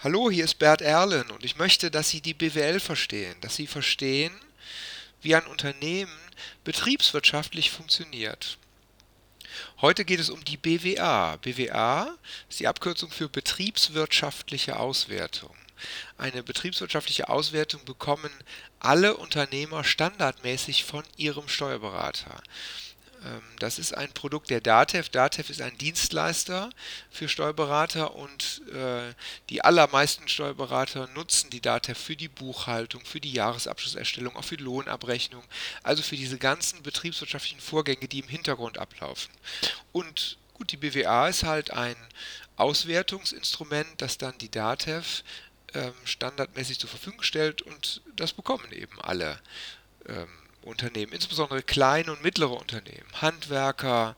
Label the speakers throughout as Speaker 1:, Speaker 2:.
Speaker 1: Hallo, hier ist Bert Erlen und ich möchte, dass Sie die BWL verstehen, dass Sie verstehen, wie ein Unternehmen betriebswirtschaftlich funktioniert. Heute geht es um die BWA. BWA ist die Abkürzung für betriebswirtschaftliche Auswertung. Eine betriebswirtschaftliche Auswertung bekommen alle Unternehmer standardmäßig von ihrem Steuerberater. Ähm, das ist ein Produkt der DATEV. DATEV ist ein Dienstleister für Steuerberater und äh, die allermeisten Steuerberater nutzen die DATEV für die Buchhaltung, für die Jahresabschlusserstellung, auch für die Lohnabrechnung, also für diese ganzen betriebswirtschaftlichen Vorgänge, die im Hintergrund ablaufen. Und gut, die BWA ist halt ein Auswertungsinstrument, das dann die DATEV ähm, standardmäßig zur Verfügung stellt und das bekommen eben alle. Ähm, Unternehmen, insbesondere kleine und mittlere Unternehmen, Handwerker,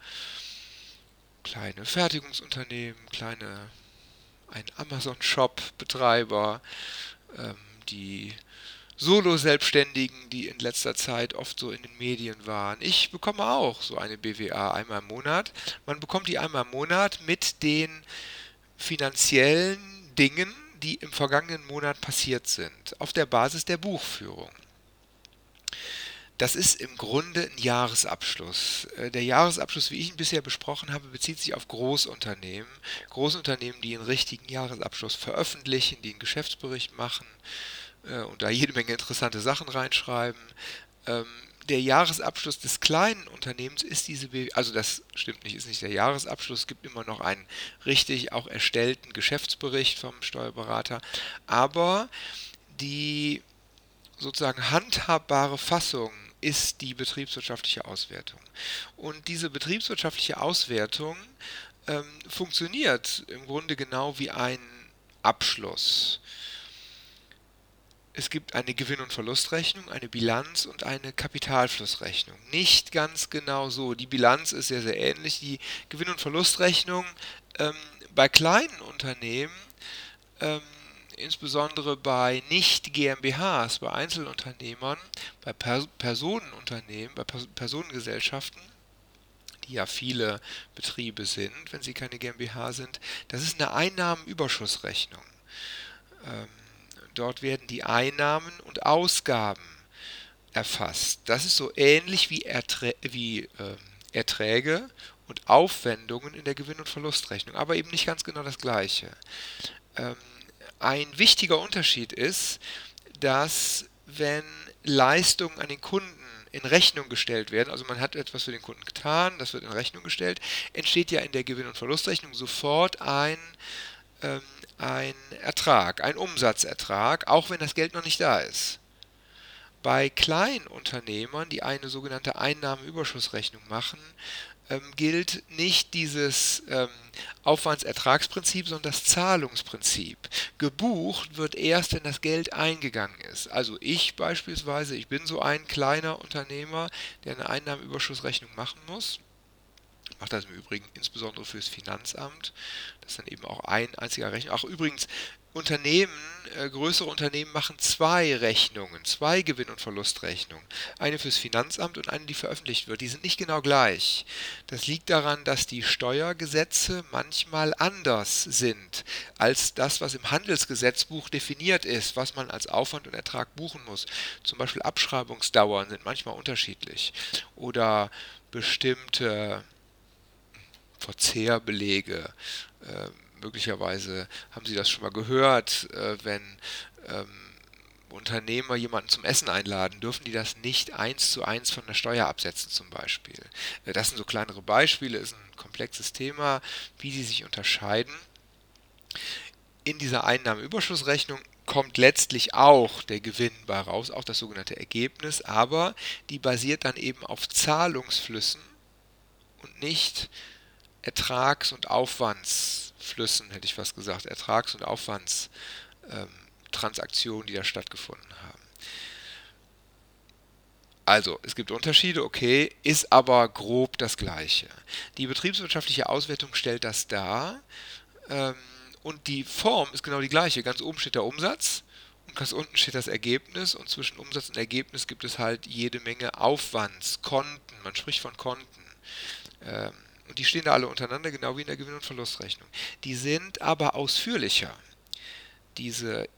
Speaker 1: kleine Fertigungsunternehmen, kleine ein Amazon-Shop-Betreiber, ähm, die Solo-Selbstständigen, die in letzter Zeit oft so in den Medien waren. Ich bekomme auch so eine BWA einmal im Monat. Man bekommt die einmal im Monat mit den finanziellen Dingen, die im vergangenen Monat passiert sind, auf der Basis der Buchführung. Das ist im Grunde ein Jahresabschluss. Äh, der Jahresabschluss, wie ich ihn bisher besprochen habe, bezieht sich auf Großunternehmen. Großunternehmen, die einen richtigen Jahresabschluss veröffentlichen, die einen Geschäftsbericht machen äh, und da jede Menge interessante Sachen reinschreiben. Ähm, der Jahresabschluss des kleinen Unternehmens ist diese, Be also das stimmt nicht, ist nicht der Jahresabschluss, es gibt immer noch einen richtig auch erstellten Geschäftsbericht vom Steuerberater, aber die sozusagen handhabbare Fassung ist die betriebswirtschaftliche Auswertung. Und diese betriebswirtschaftliche Auswertung ähm, funktioniert im Grunde genau wie ein Abschluss. Es gibt eine Gewinn- und Verlustrechnung, eine Bilanz und eine Kapitalflussrechnung. Nicht ganz genau so. Die Bilanz ist sehr, sehr ähnlich. Die Gewinn- und Verlustrechnung ähm, bei kleinen Unternehmen ähm, insbesondere bei nicht GmbHs, bei Einzelunternehmern, bei per Personenunternehmen, bei Pers Personengesellschaften, die ja viele Betriebe sind, wenn sie keine GmbH sind, das ist eine Einnahmenüberschussrechnung. Ähm, dort werden die Einnahmen und Ausgaben erfasst. Das ist so ähnlich wie, Erträ wie äh, Erträge und Aufwendungen in der Gewinn- und Verlustrechnung, aber eben nicht ganz genau das gleiche. Ähm, ein wichtiger Unterschied ist, dass wenn Leistungen an den Kunden in Rechnung gestellt werden, also man hat etwas für den Kunden getan, das wird in Rechnung gestellt, entsteht ja in der Gewinn- und Verlustrechnung sofort ein, ähm, ein Ertrag, ein Umsatzertrag, auch wenn das Geld noch nicht da ist. Bei Kleinunternehmern, die eine sogenannte Einnahmenüberschussrechnung machen, ähm, gilt nicht dieses ähm, Aufwandsertragsprinzip, sondern das Zahlungsprinzip. Gebucht wird erst, wenn das Geld eingegangen ist. Also ich beispielsweise, ich bin so ein kleiner Unternehmer, der eine Einnahmenüberschussrechnung machen muss. Ich mache das im Übrigen insbesondere fürs Finanzamt. Das ist dann eben auch ein einziger Rechnung. Ach übrigens, Unternehmen, äh, größere Unternehmen machen zwei Rechnungen, zwei Gewinn- und Verlustrechnungen. Eine fürs Finanzamt und eine, die veröffentlicht wird. Die sind nicht genau gleich. Das liegt daran, dass die Steuergesetze manchmal anders sind als das, was im Handelsgesetzbuch definiert ist, was man als Aufwand und Ertrag buchen muss. Zum Beispiel Abschreibungsdauern sind manchmal unterschiedlich. Oder bestimmte Verzehrbelege. Äh, möglicherweise haben Sie das schon mal gehört, äh, wenn ähm, Unternehmer jemanden zum Essen einladen, dürfen die das nicht eins zu eins von der Steuer absetzen zum Beispiel. Äh, das sind so kleinere Beispiele, ist ein komplexes Thema, wie sie sich unterscheiden. In dieser Einnahmeüberschussrechnung kommt letztlich auch der Gewinn bei raus, auch das sogenannte Ergebnis, aber die basiert dann eben auf Zahlungsflüssen und nicht Ertrags- und Aufwandsflüssen, hätte ich fast gesagt, Ertrags- und Aufwandstransaktionen, ähm, die da stattgefunden haben. Also, es gibt Unterschiede, okay, ist aber grob das gleiche. Die betriebswirtschaftliche Auswertung stellt das dar ähm, und die Form ist genau die gleiche. Ganz oben steht der Umsatz und ganz unten steht das Ergebnis und zwischen Umsatz und Ergebnis gibt es halt jede Menge Aufwandskonten. Man spricht von Konten. Ähm, und die stehen da alle untereinander, genau wie in der Gewinn- und Verlustrechnung. Die sind aber ausführlicher. diese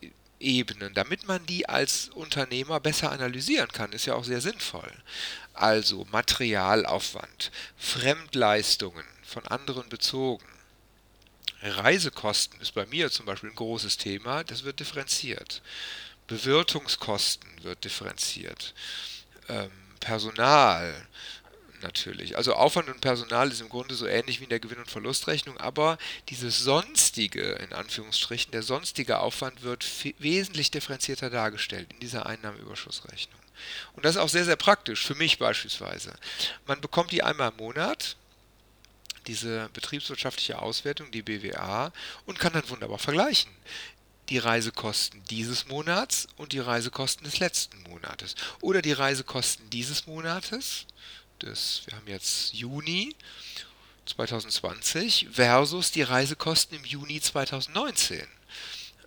Speaker 1: Ebenen, damit man die als Unternehmer besser analysieren kann, ist ja auch sehr sinnvoll. Also Materialaufwand, Fremdleistungen von anderen bezogen. Reisekosten ist bei mir zum Beispiel ein großes Thema, das wird differenziert. Bewirtungskosten wird differenziert. Ähm, Personal, natürlich. Also Aufwand und Personal ist im Grunde so ähnlich wie in der Gewinn- und Verlustrechnung, aber dieses sonstige, in Anführungsstrichen, der sonstige Aufwand wird wesentlich differenzierter dargestellt in dieser Einnahmenüberschussrechnung. Und das ist auch sehr, sehr praktisch, für mich beispielsweise. Man bekommt die einmal im Monat, diese betriebswirtschaftliche Auswertung, die BWA, und kann dann wunderbar vergleichen die Reisekosten dieses Monats und die Reisekosten des letzten Monates. Oder die Reisekosten dieses Monates des, wir haben jetzt Juni 2020 versus die Reisekosten im Juni 2019.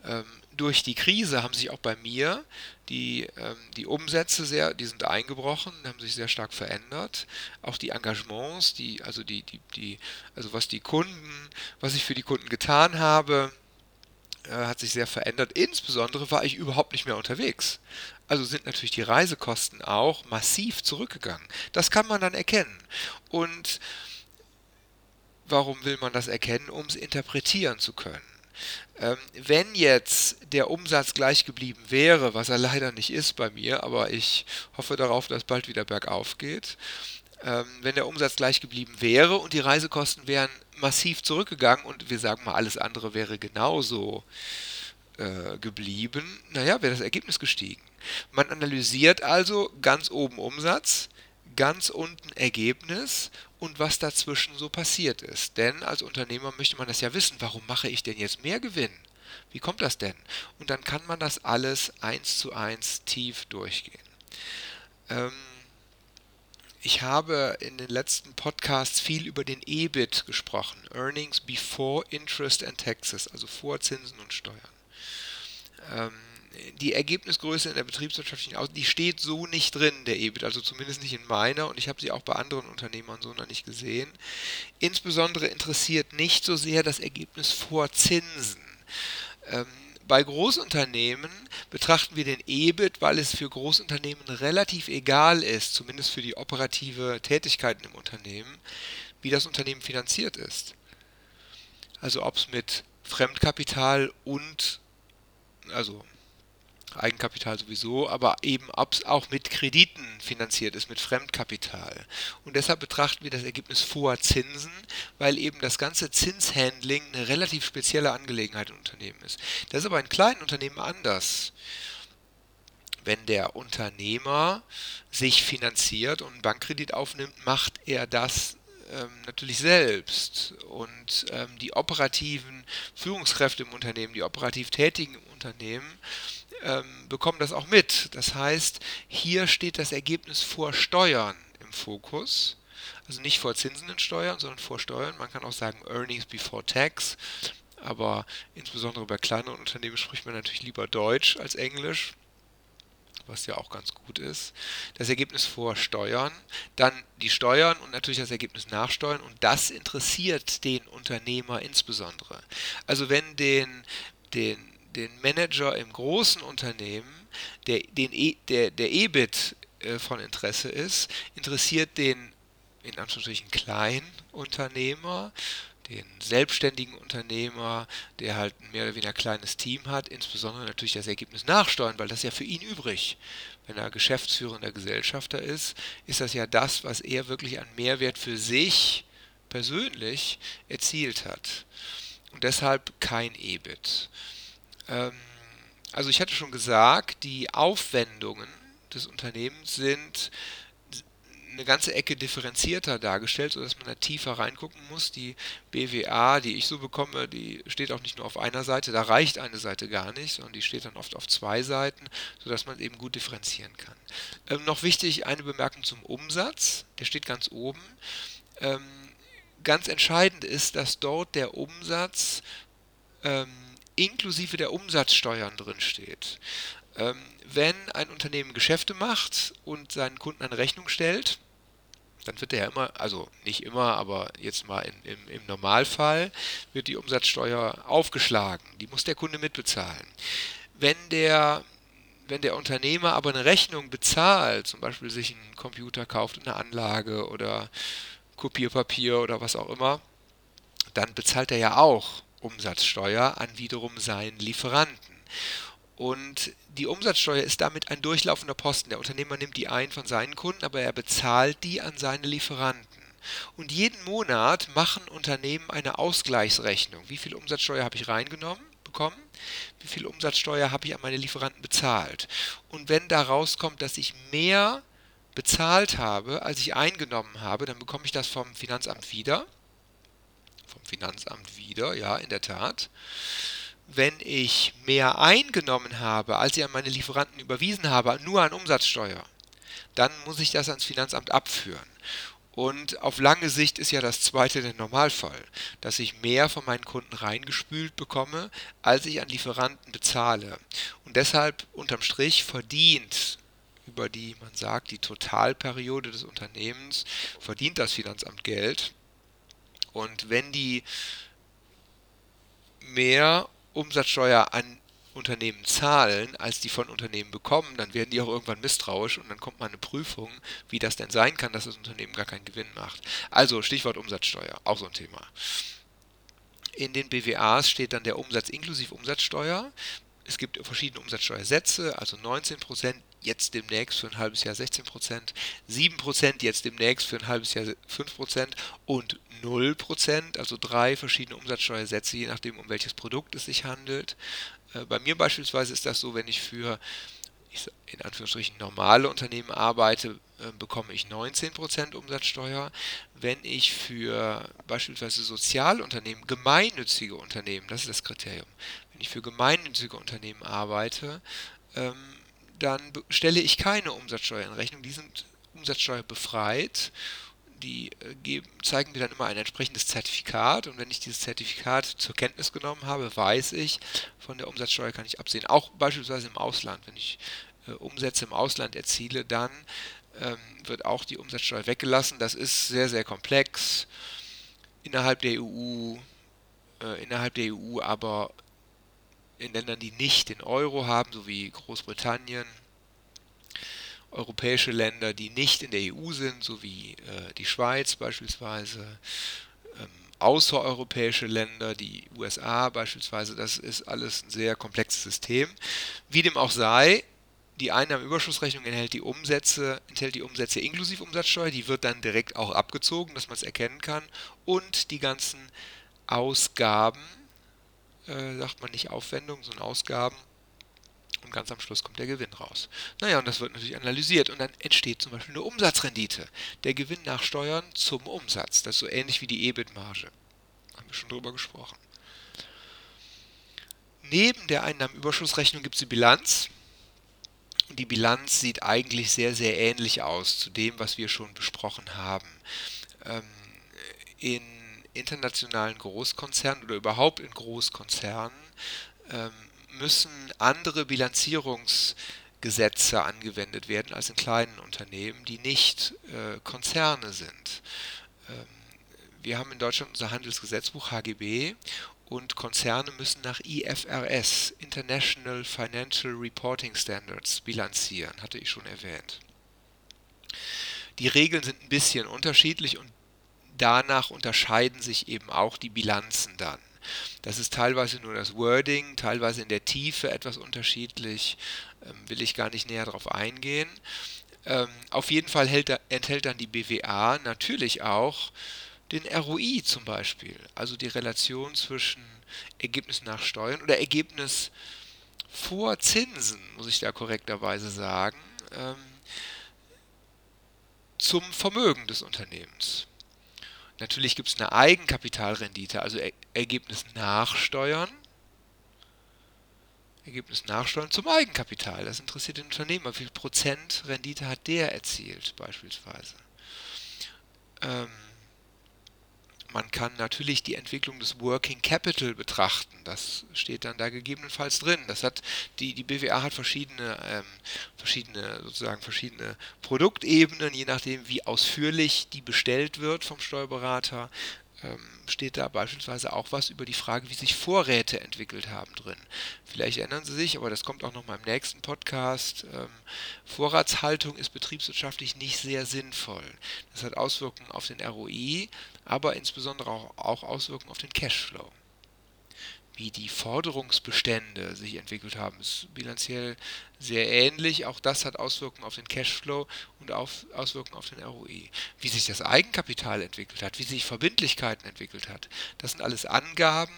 Speaker 1: Ähm, durch die Krise haben sich auch bei mir die, ähm, die Umsätze sehr, die sind eingebrochen, haben sich sehr stark verändert. Auch die Engagements, die, also die, die, die, also was die Kunden, was ich für die Kunden getan habe, äh, hat sich sehr verändert. Insbesondere war ich überhaupt nicht mehr unterwegs. Also sind natürlich die Reisekosten auch massiv zurückgegangen. Das kann man dann erkennen. Und warum will man das erkennen? Um es interpretieren zu können. Ähm, wenn jetzt der Umsatz gleich geblieben wäre, was er leider nicht ist bei mir, aber ich hoffe darauf, dass bald wieder bergauf geht, ähm, wenn der Umsatz gleich geblieben wäre und die Reisekosten wären massiv zurückgegangen und wir sagen mal, alles andere wäre genauso äh, geblieben, naja, wäre das Ergebnis gestiegen. Man analysiert also ganz oben Umsatz, ganz unten Ergebnis und was dazwischen so passiert ist. Denn als Unternehmer möchte man das ja wissen, warum mache ich denn jetzt mehr Gewinn? Wie kommt das denn? Und dann kann man das alles eins zu eins tief durchgehen. Ähm, ich habe in den letzten Podcasts viel über den EBIT gesprochen, Earnings Before Interest and Taxes, also vor Zinsen und Steuern. Ähm, die Ergebnisgröße in der betriebswirtschaftlichen Aus, die steht so nicht drin, der EBIT, also zumindest nicht in meiner und ich habe sie auch bei anderen Unternehmern so noch nicht gesehen. Insbesondere interessiert nicht so sehr das Ergebnis vor Zinsen. Ähm, bei Großunternehmen betrachten wir den EBIT, weil es für Großunternehmen relativ egal ist, zumindest für die operative Tätigkeiten im Unternehmen, wie das Unternehmen finanziert ist. Also ob es mit Fremdkapital und also Eigenkapital sowieso, aber eben auch mit Krediten finanziert ist, mit Fremdkapital. Und deshalb betrachten wir das Ergebnis vor Zinsen, weil eben das ganze Zinshandling eine relativ spezielle Angelegenheit im Unternehmen ist. Das ist aber in kleinen Unternehmen anders. Wenn der Unternehmer sich finanziert und einen Bankkredit aufnimmt, macht er das ähm, natürlich selbst und ähm, die operativen Führungskräfte im Unternehmen, die operativ tätigen im Unternehmen, ähm, bekommen das auch mit. Das heißt, hier steht das Ergebnis vor Steuern im Fokus. Also nicht vor Zinsen in Steuern, sondern vor Steuern. Man kann auch sagen Earnings before Tax. Aber insbesondere bei kleineren Unternehmen spricht man natürlich lieber Deutsch als Englisch was ja auch ganz gut ist. Das Ergebnis vor Steuern, dann die Steuern und natürlich das Ergebnis nach Steuern und das interessiert den Unternehmer insbesondere. Also wenn den, den, den Manager im großen Unternehmen der, den e, der, der EBIT äh, von Interesse ist, interessiert den in Anführungsstrichen kleinen Unternehmer den selbstständigen Unternehmer, der halt ein mehr oder weniger kleines Team hat, insbesondere natürlich das Ergebnis nachsteuern, weil das ja für ihn übrig. Wenn er geschäftsführender Gesellschafter ist, ist das ja das, was er wirklich an Mehrwert für sich persönlich erzielt hat. Und deshalb kein EBIT. Ähm, also ich hatte schon gesagt, die Aufwendungen des Unternehmens sind eine ganze Ecke differenzierter dargestellt, sodass man da tiefer reingucken muss. Die BWA, die ich so bekomme, die steht auch nicht nur auf einer Seite, da reicht eine Seite gar nicht, sondern die steht dann oft auf zwei Seiten, sodass man eben gut differenzieren kann. Ähm, noch wichtig, eine Bemerkung zum Umsatz, der steht ganz oben. Ähm, ganz entscheidend ist, dass dort der Umsatz ähm, inklusive der Umsatzsteuern drin steht. Ähm, wenn ein Unternehmen Geschäfte macht und seinen Kunden eine Rechnung stellt, dann wird der ja immer, also nicht immer, aber jetzt mal in, im, im Normalfall, wird die Umsatzsteuer aufgeschlagen. Die muss der Kunde mitbezahlen. Wenn der, wenn der Unternehmer aber eine Rechnung bezahlt, zum Beispiel sich einen Computer kauft, eine Anlage oder Kopierpapier oder was auch immer, dann bezahlt er ja auch Umsatzsteuer an wiederum seinen Lieferanten. Und die Umsatzsteuer ist damit ein durchlaufender Posten. Der Unternehmer nimmt die ein von seinen Kunden, aber er bezahlt die an seine Lieferanten. Und jeden Monat machen Unternehmen eine Ausgleichsrechnung. Wie viel Umsatzsteuer habe ich reingenommen, bekommen? Wie viel Umsatzsteuer habe ich an meine Lieferanten bezahlt? Und wenn da rauskommt, dass ich mehr bezahlt habe, als ich eingenommen habe, dann bekomme ich das vom Finanzamt wieder. Vom Finanzamt wieder, ja, in der Tat wenn ich mehr eingenommen habe, als ich an meine Lieferanten überwiesen habe, nur an Umsatzsteuer, dann muss ich das ans Finanzamt abführen. Und auf lange Sicht ist ja das zweite der Normalfall, dass ich mehr von meinen Kunden reingespült bekomme, als ich an Lieferanten bezahle. Und deshalb unterm Strich verdient über die, man sagt, die Totalperiode des Unternehmens, verdient das Finanzamt Geld. Und wenn die mehr Umsatzsteuer an Unternehmen zahlen, als die von Unternehmen bekommen, dann werden die auch irgendwann misstrauisch und dann kommt mal eine Prüfung, wie das denn sein kann, dass das Unternehmen gar keinen Gewinn macht. Also Stichwort Umsatzsteuer, auch so ein Thema. In den BWAs steht dann der Umsatz inklusive Umsatzsteuer. Es gibt verschiedene Umsatzsteuersätze, also 19%, jetzt demnächst für ein halbes Jahr 16%, 7% jetzt demnächst für ein halbes Jahr 5% und 0%, also drei verschiedene Umsatzsteuersätze, je nachdem, um welches Produkt es sich handelt. Äh, bei mir beispielsweise ist das so, wenn ich für in Anführungsstrichen normale Unternehmen arbeite, äh, bekomme ich 19% Umsatzsteuer. Wenn ich für beispielsweise Sozialunternehmen, gemeinnützige Unternehmen, das ist das Kriterium, wenn ich für gemeinnützige Unternehmen arbeite, ähm, dann stelle ich keine Umsatzsteuer in Rechnung. Die sind umsatzsteuerbefreit. Die äh, geben, zeigen mir dann immer ein entsprechendes Zertifikat und wenn ich dieses Zertifikat zur Kenntnis genommen habe, weiß ich, von der Umsatzsteuer kann ich absehen. Auch beispielsweise im Ausland, wenn ich äh, Umsätze im Ausland erziele, dann ähm, wird auch die Umsatzsteuer weggelassen. Das ist sehr, sehr komplex. Innerhalb der EU, äh, innerhalb der EU aber in Ländern, die nicht den Euro haben, so wie Großbritannien, europäische Länder, die nicht in der EU sind, so wie äh, die Schweiz beispielsweise, ähm, außereuropäische Länder, die USA beispielsweise, das ist alles ein sehr komplexes System. Wie dem auch sei, die Einnahmenüberschussrechnung enthält die Umsätze, enthält die Umsätze inklusive Umsatzsteuer, die wird dann direkt auch abgezogen, dass man es erkennen kann, und die ganzen Ausgaben, äh, sagt man nicht Aufwendungen, sondern Ausgaben. Und ganz am Schluss kommt der Gewinn raus. Naja, und das wird natürlich analysiert und dann entsteht zum Beispiel eine Umsatzrendite. Der Gewinn nach Steuern zum Umsatz. Das ist so ähnlich wie die EBIT-Marge. Haben wir schon drüber gesprochen. Neben der Einnahmenüberschussrechnung gibt es die Bilanz. Und die Bilanz sieht eigentlich sehr, sehr ähnlich aus zu dem, was wir schon besprochen haben. Ähm, in internationalen Großkonzernen oder überhaupt in Großkonzernen ähm, müssen andere Bilanzierungsgesetze angewendet werden als in kleinen Unternehmen, die nicht äh, Konzerne sind. Ähm, wir haben in Deutschland unser Handelsgesetzbuch HGB und Konzerne müssen nach IFRS, International Financial Reporting Standards, bilanzieren, hatte ich schon erwähnt. Die Regeln sind ein bisschen unterschiedlich und danach unterscheiden sich eben auch die Bilanzen dann. Das ist teilweise nur das Wording, teilweise in der Tiefe etwas unterschiedlich, ähm, will ich gar nicht näher darauf eingehen. Ähm, auf jeden Fall hält, enthält dann die BWA natürlich auch den ROI zum Beispiel, also die Relation zwischen Ergebnis nach Steuern oder Ergebnis vor Zinsen, muss ich da korrekterweise sagen, ähm, zum Vermögen des Unternehmens. Natürlich gibt es eine Eigenkapitalrendite, also er Ergebnis nach Steuern. Ergebnis nach Steuern zum Eigenkapital. Das interessiert den Unternehmer. Wie viel Prozent Rendite hat der erzielt, beispielsweise? Ähm, Man kann natürlich die Entwicklung des Working Capital betrachten. Das steht dann da gegebenenfalls drin. Das hat die, die BWA hat verschiedene, ähm, verschiedene, sozusagen verschiedene Produktebenen, je nachdem, wie ausführlich die bestellt wird vom Steuerberater ähm, steht da beispielsweise auch was über die Frage, wie sich Vorräte entwickelt haben drin. Vielleicht ändern sie sich, aber das kommt auch noch mal im nächsten Podcast. Ähm, Vorratshaltung ist betriebswirtschaftlich nicht sehr sinnvoll. Das hat Auswirkungen auf den ROI, aber insbesondere auch, Auswirkungen auf den Cashflow wie die Forderungsbestände sich entwickelt haben, ist bilanziell sehr ähnlich. Auch das hat Auswirkungen auf den Cashflow und auf, Auswirkungen auf den ROI. Wie sich das Eigenkapital entwickelt hat, wie sich Verbindlichkeiten entwickelt hat, das sind alles Angaben,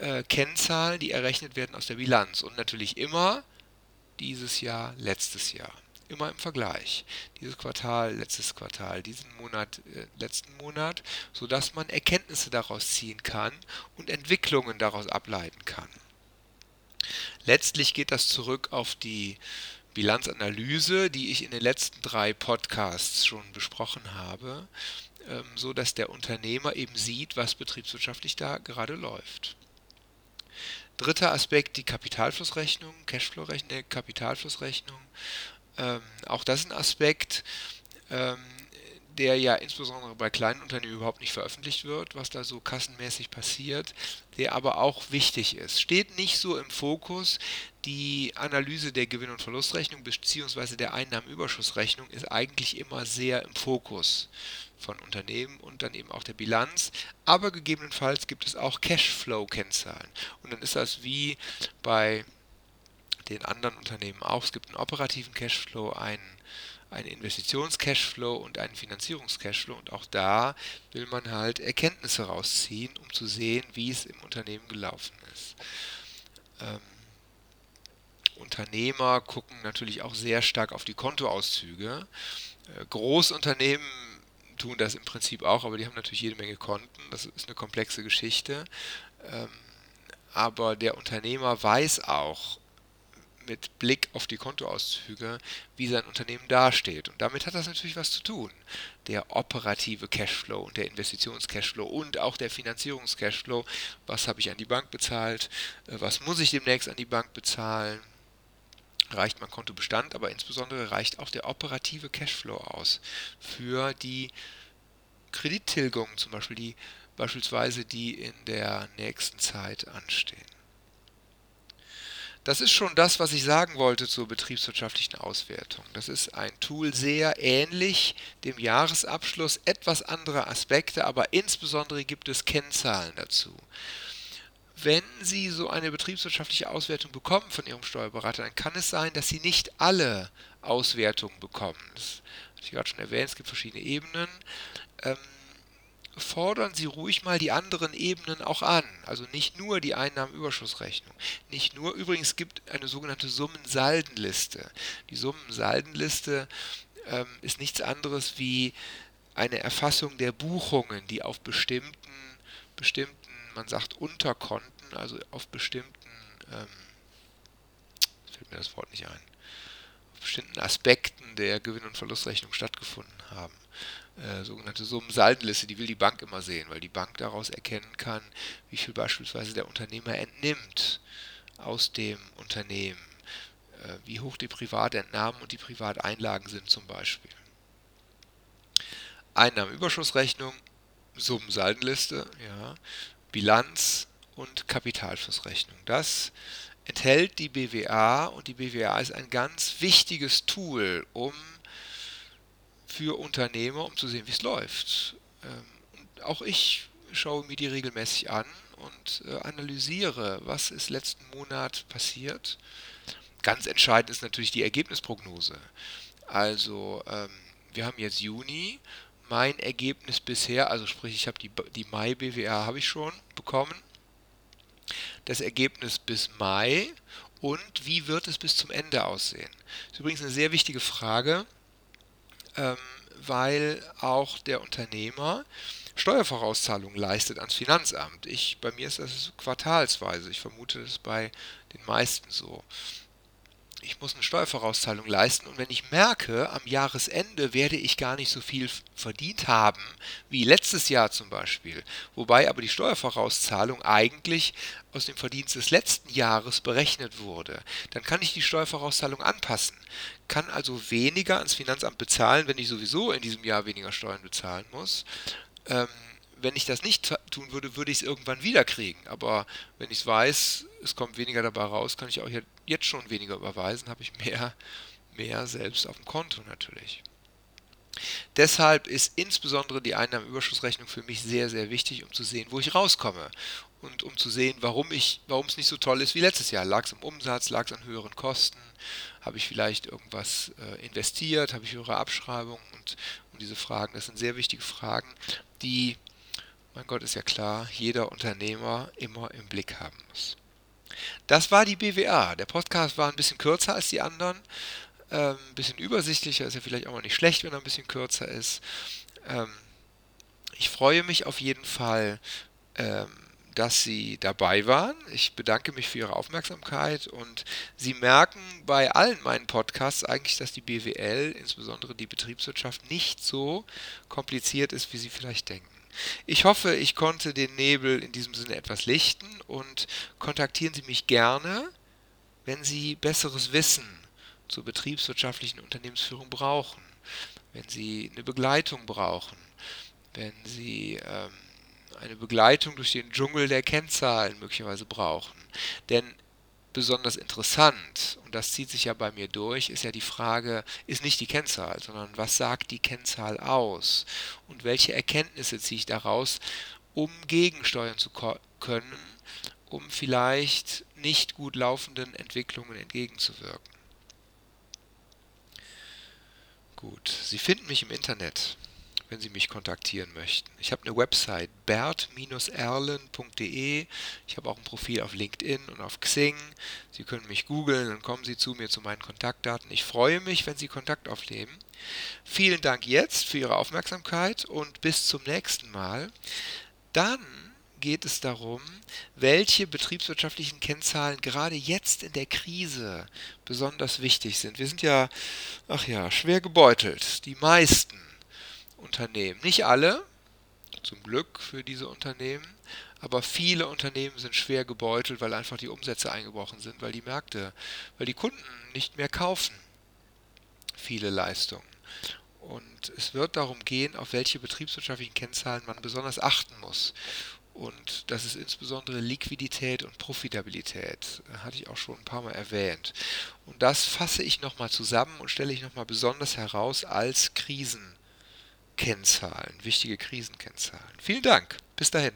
Speaker 1: äh, Kennzahlen, die errechnet werden aus der Bilanz und natürlich immer dieses Jahr, letztes Jahr immer im Vergleich. Dieses Quartal, letztes Quartal, diesen Monat, äh, letzten Monat, sodass man Erkenntnisse daraus ziehen kann und Entwicklungen daraus ableiten kann. Letztlich geht das zurück auf die Bilanzanalyse, die ich in den letzten drei Podcasts schon besprochen habe, ähm, so dass der Unternehmer eben sieht, was betriebswirtschaftlich da gerade läuft. Dritter Aspekt, die Kapitalflussrechnung, Cashflow-Rechnung, Kapitalflussrechnung. Ähm, auch das ist ein Aspekt, ähm, der ja insbesondere bei kleinen Unternehmen überhaupt nicht veröffentlicht wird, was da so kassenmäßig passiert, der aber auch wichtig ist. Steht nicht so im Fokus. Die Analyse der Gewinn- und Verlustrechnung bzw. der Einnahmenüberschussrechnung ist eigentlich immer sehr im Fokus von Unternehmen und dann eben auch der Bilanz. Aber gegebenenfalls gibt es auch Cashflow-Kennzahlen. Und dann ist das wie bei den anderen Unternehmen auch. Es gibt einen operativen Cashflow, einen, einen Investitions-Cashflow und einen Finanzierungs-Cashflow. Und auch da will man halt Erkenntnisse rausziehen, um zu sehen, wie es im Unternehmen gelaufen ist. Ähm, Unternehmer gucken natürlich auch sehr stark auf die Kontoauszüge. Äh, Großunternehmen tun das im Prinzip auch, aber die haben natürlich jede Menge Konten. Das ist eine komplexe Geschichte. Ähm, aber der Unternehmer weiß auch, mit Blick auf die Kontoauszüge, wie sein Unternehmen dasteht. Und damit hat das natürlich was zu tun. Der operative Cashflow und der Investitionscashflow und auch der Finanzierungscashflow. Was habe ich an die Bank bezahlt? Äh, was muss ich demnächst an die Bank bezahlen? Reicht mein Kontobestand, aber insbesondere reicht auch der operative Cashflow aus für die Kredittilgungen, zum Beispiel die beispielsweise die in der nächsten Zeit anstehen. Das ist schon das, was ich sagen wollte zur betriebswirtschaftlichen Auswertung. Das ist ein Tool sehr ähnlich dem Jahresabschluss, etwas andere Aspekte, aber insbesondere gibt es Kennzahlen dazu. Wenn Sie so eine betriebswirtschaftliche Auswertung bekommen von Ihrem Steuerberater, dann kann es sein, dass Sie nicht alle Auswertungen bekommen. Das habe ich gerade schon erwähnt, es gibt verschiedene Ebenen. Ähm, fordern Sie ruhig mal die anderen Ebenen auch an. Also nicht nur die Einnahmenüberschussrechnung. Nicht nur, übrigens gibt eine sogenannte Summensaldenliste. Die Summensaldenliste ähm, ist nichts anderes wie eine Erfassung der Buchungen, die auf bestimmten, bestimmten, man sagt Unterkonten, also auf bestimmten, ähm, fällt mir das Wort nicht ein, auf bestimmten Aspekten der Gewinn- und Verlustrechnung stattgefunden haben äh, sogenannte Summensaldenliste, die will die Bank immer sehen, weil die Bank daraus erkennen kann, wie viel beispielsweise der Unternehmer entnimmt aus dem Unternehmen, äh, wie hoch die Privatentnahmen und die Privateinlagen sind zum Beispiel. Einnahmenüberschussrechnung, Summensaldenliste, ja, Bilanz und Kapitalflussrechnung. Das enthält die BWA und die BWA ist ein ganz wichtiges Tool, um für Unternehmer, um zu sehen, wie es läuft. Ähm, und auch ich schaue mir die regelmäßig an und äh, analysiere, was ist letzten Monat passiert. Ganz entscheidend ist natürlich die Ergebnisprognose. Also ähm, wir haben jetzt Juni. Mein Ergebnis bisher, also sprich, ich habe die, die Mai-BWA habe ich schon bekommen. Das Ergebnis bis Mai und wie wird es bis zum Ende aussehen? Das ist übrigens eine sehr wichtige Frage ähm, weil auch der Unternehmer Steuervorauszahlungen leistet ans Finanzamt. Ich, bei mir ist das quartalsweise. Ich vermute, das ist bei den meisten so. Ich muss eine Steuervorauszahlung leisten und wenn ich merke, am Jahresende werde ich gar nicht so viel verdient haben wie letztes Jahr zum Beispiel, wobei aber die Steuervorauszahlung eigentlich aus dem Verdienst des letzten Jahres berechnet wurde, dann kann ich die Steuervorauszahlung anpassen, kann also weniger ans Finanzamt bezahlen, wenn ich sowieso in diesem Jahr weniger Steuern bezahlen muss. Ähm, wenn ich das nicht tun würde, würde ich es irgendwann wieder kriegen. Aber wenn ich es weiß, es kommt weniger dabei raus, kann ich auch jetzt schon weniger überweisen, habe ich mehr, mehr selbst auf dem Konto natürlich. Deshalb ist insbesondere die Einnahmenüberschussrechnung für mich sehr, sehr wichtig, um zu sehen, wo ich rauskomme. Und um zu sehen, warum warum es nicht so toll ist wie letztes Jahr. Lag es im Umsatz, lag es an höheren Kosten, habe ich vielleicht irgendwas äh, investiert, habe ich höhere Abschreibungen und, und diese Fragen, das sind sehr wichtige Fragen, die mein Gott ist ja klar, jeder Unternehmer immer im Blick haben muss. Das war die BWA. Der Podcast war ein bisschen kürzer als die anderen, ähm, ein bisschen übersichtlicher, ist ja vielleicht auch mal nicht schlecht, wenn er ein bisschen kürzer ist. Ähm, ich freue mich auf jeden Fall, ähm, dass Sie dabei waren. Ich bedanke mich für Ihre Aufmerksamkeit und Sie merken bei allen meinen Podcasts eigentlich, dass die BWL, insbesondere die Betriebswirtschaft, nicht so kompliziert ist, wie Sie vielleicht denken. Ich hoffe, ich konnte den Nebel in diesem Sinne etwas lichten und kontaktieren Sie mich gerne, wenn Sie besseres Wissen zur betriebswirtschaftlichen Unternehmensführung brauchen, wenn Sie eine Begleitung brauchen, wenn Sie ähm, eine Begleitung durch den Dschungel der Kennzahlen möglicherweise brauchen. Denn besonders interessant, und das zieht sich ja bei mir durch, ist ja die Frage, ist nicht die Kennzahl, sondern was sagt die Kennzahl aus? Und welche Erkenntnisse ziehe ich daraus, um gegensteuern zu können, um vielleicht nicht gut laufenden Entwicklungen entgegenzuwirken? Gut, Sie finden mich im Internet wenn Sie mich kontaktieren möchten. Ich habe eine Website bert-erlen.de. Ich habe auch ein Profil auf LinkedIn und auf Xing. Sie können mich googeln, dann kommen Sie zu mir zu meinen Kontaktdaten. Ich freue mich, wenn Sie Kontakt aufnehmen. Vielen Dank jetzt für Ihre Aufmerksamkeit und bis zum nächsten Mal. Dann geht es darum, welche betriebswirtschaftlichen Kennzahlen gerade jetzt in der Krise besonders wichtig sind. Wir sind ja, ach ja, schwer gebeutelt. Die meisten Unternehmen. Nicht alle, zum Glück für diese Unternehmen, aber viele Unternehmen sind schwer gebeutelt, weil einfach die Umsätze eingebrochen sind, weil die Märkte, weil die Kunden nicht mehr kaufen viele Leistungen. Und es wird darum gehen, auf welche betriebswirtschaftlichen Kennzahlen man besonders achten muss. Und das ist insbesondere Liquidität und Profitabilität. Das hatte ich auch schon ein paar Mal erwähnt. Und das fasse ich nochmal zusammen und stelle ich nochmal besonders heraus als Krisen. Kennzahlen, wichtige Krisenkennzahlen. Vielen Dank. Bis dahin.